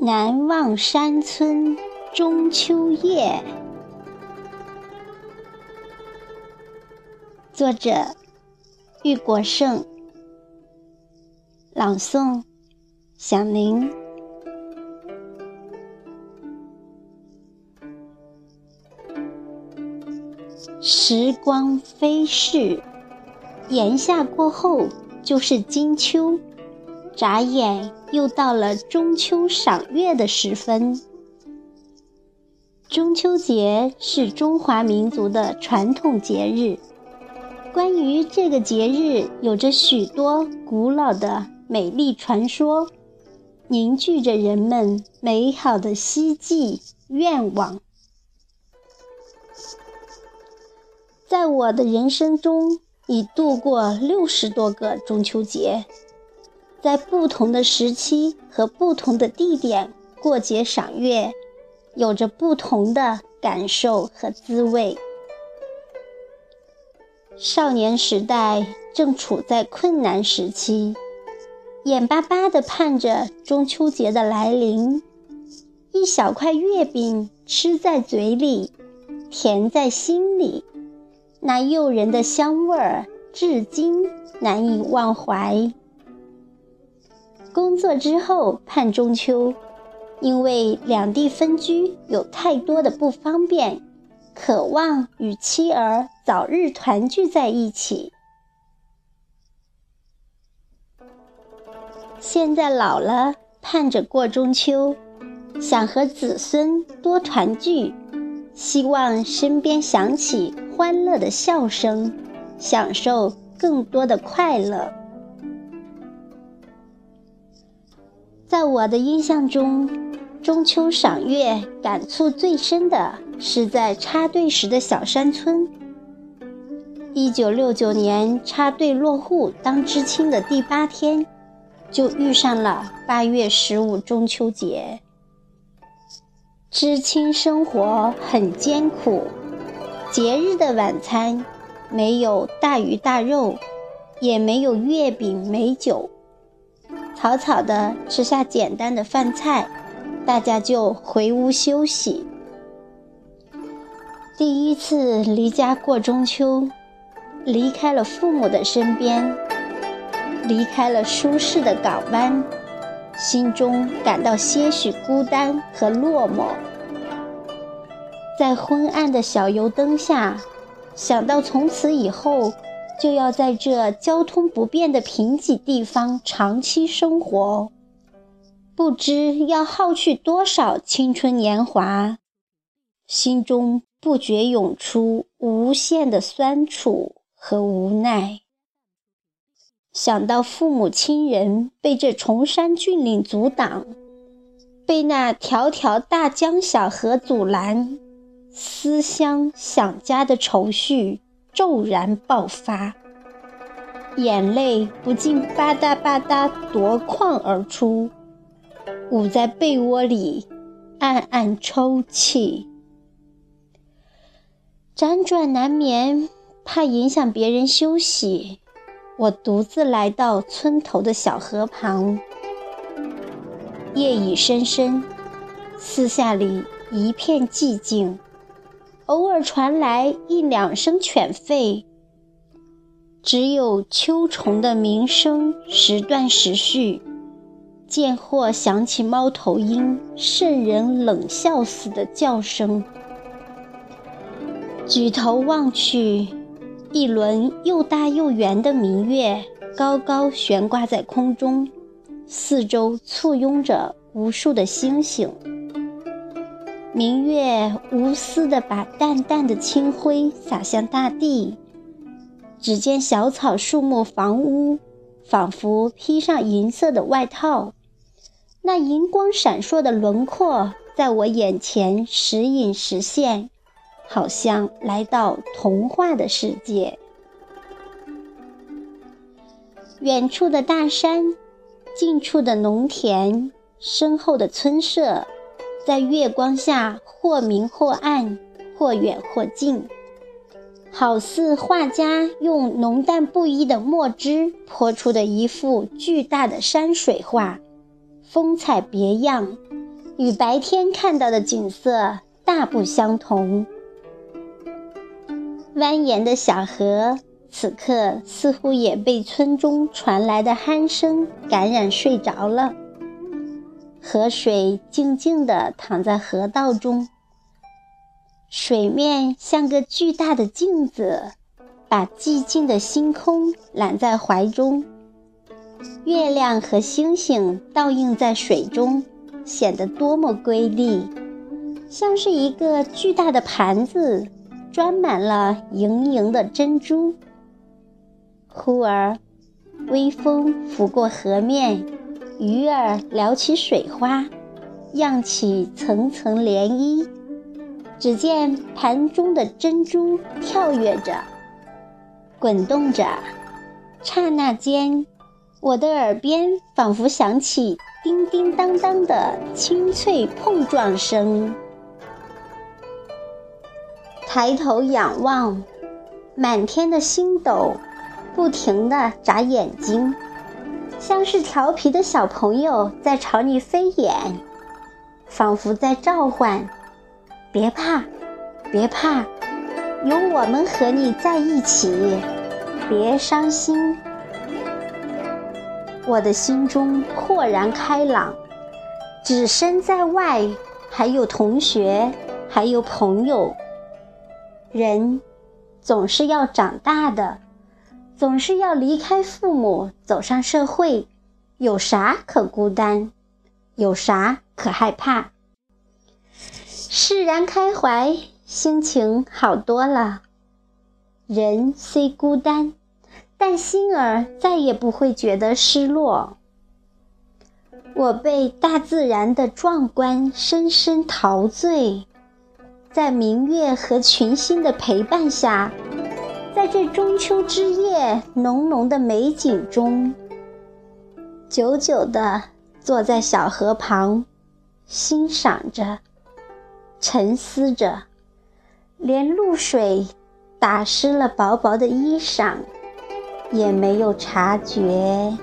南望山村中秋夜，作者玉国胜，朗诵响铃。时光飞逝，炎夏过后就是金秋。眨眼又到了中秋赏月的时分。中秋节是中华民族的传统节日，关于这个节日有着许多古老的美丽传说，凝聚着人们美好的希冀愿望。在我的人生中，已度过六十多个中秋节。在不同的时期和不同的地点过节赏月，有着不同的感受和滋味。少年时代正处在困难时期，眼巴巴地盼着中秋节的来临。一小块月饼吃在嘴里，甜在心里，那诱人的香味儿至今难以忘怀。工作之后盼中秋，因为两地分居有太多的不方便，渴望与妻儿早日团聚在一起。现在老了，盼着过中秋，想和子孙多团聚，希望身边响起欢乐的笑声，享受更多的快乐。在我的印象中，中秋赏月感触最深的是在插队时的小山村。一九六九年插队落户当知青的第八天，就遇上了八月十五中秋节。知青生活很艰苦，节日的晚餐没有大鱼大肉，也没有月饼美酒。草草的吃下简单的饭菜，大家就回屋休息。第一次离家过中秋，离开了父母的身边，离开了舒适的港湾，心中感到些许孤单和落寞。在昏暗的小油灯下，想到从此以后。就要在这交通不便的贫瘠地方长期生活，不知要耗去多少青春年华，心中不觉涌出无限的酸楚和无奈。想到父母亲人被这崇山峻岭阻挡，被那条条大江小河阻拦，思乡想家的愁绪。骤然爆发，眼泪不禁吧嗒吧嗒夺眶而出，捂在被窝里暗暗抽泣。辗转难眠，怕影响别人休息，我独自来到村头的小河旁。夜已深深，四下里一片寂静。偶尔传来一两声犬吠，只有秋虫的鸣声时断时续，间或响起猫头鹰渗人冷笑似的叫声。举头望去，一轮又大又圆的明月高高悬挂在空中，四周簇拥着无数的星星。明月无私地把淡淡的清辉洒向大地，只见小草、树木、房屋，仿佛披上银色的外套，那银光闪烁的轮廓在我眼前时隐时现，好像来到童话的世界。远处的大山，近处的农田，身后的村舍，在月光下或明或暗，或远或近，好似画家用浓淡不一的墨汁泼出的一幅巨大的山水画，风采别样，与白天看到的景色大不相同。蜿蜒的小河。此刻似乎也被村中传来的鼾声感染，睡着了。河水静静地躺在河道中，水面像个巨大的镜子，把寂静的星空揽在怀中。月亮和星星倒映在水中，显得多么瑰丽，像是一个巨大的盘子，装满了莹莹的珍珠。忽而，微风拂过河面，鱼儿撩起水花，漾起层层涟漪。只见盘中的珍珠跳跃着，滚动着。刹那间，我的耳边仿佛响起叮叮当当的清脆碰撞声。抬头仰望，满天的星斗。不停地眨眼睛，像是调皮的小朋友在朝你飞眼，仿佛在召唤：“别怕，别怕，有我们和你在一起，别伤心。”我的心中豁然开朗，只身在外，还有同学，还有朋友。人总是要长大的。总是要离开父母，走上社会，有啥可孤单？有啥可害怕？释然开怀，心情好多了。人虽孤单，但心儿再也不会觉得失落。我被大自然的壮观深深陶醉，在明月和群星的陪伴下。在这中秋之夜，浓浓的美景中，久久地坐在小河旁，欣赏着，沉思着，连露水打湿了薄薄的衣裳，也没有察觉。